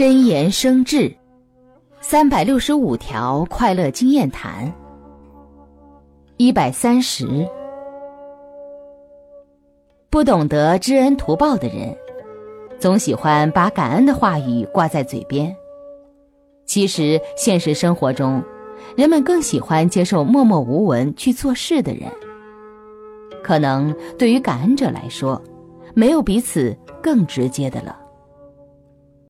真言生智三百六十五条快乐经验谈一百三十。不懂得知恩图报的人总喜欢把感恩的话语挂在嘴边。其实现实生活中人们更喜欢接受默默无闻去做事的人。可能对于感恩者来说没有比此更直接的了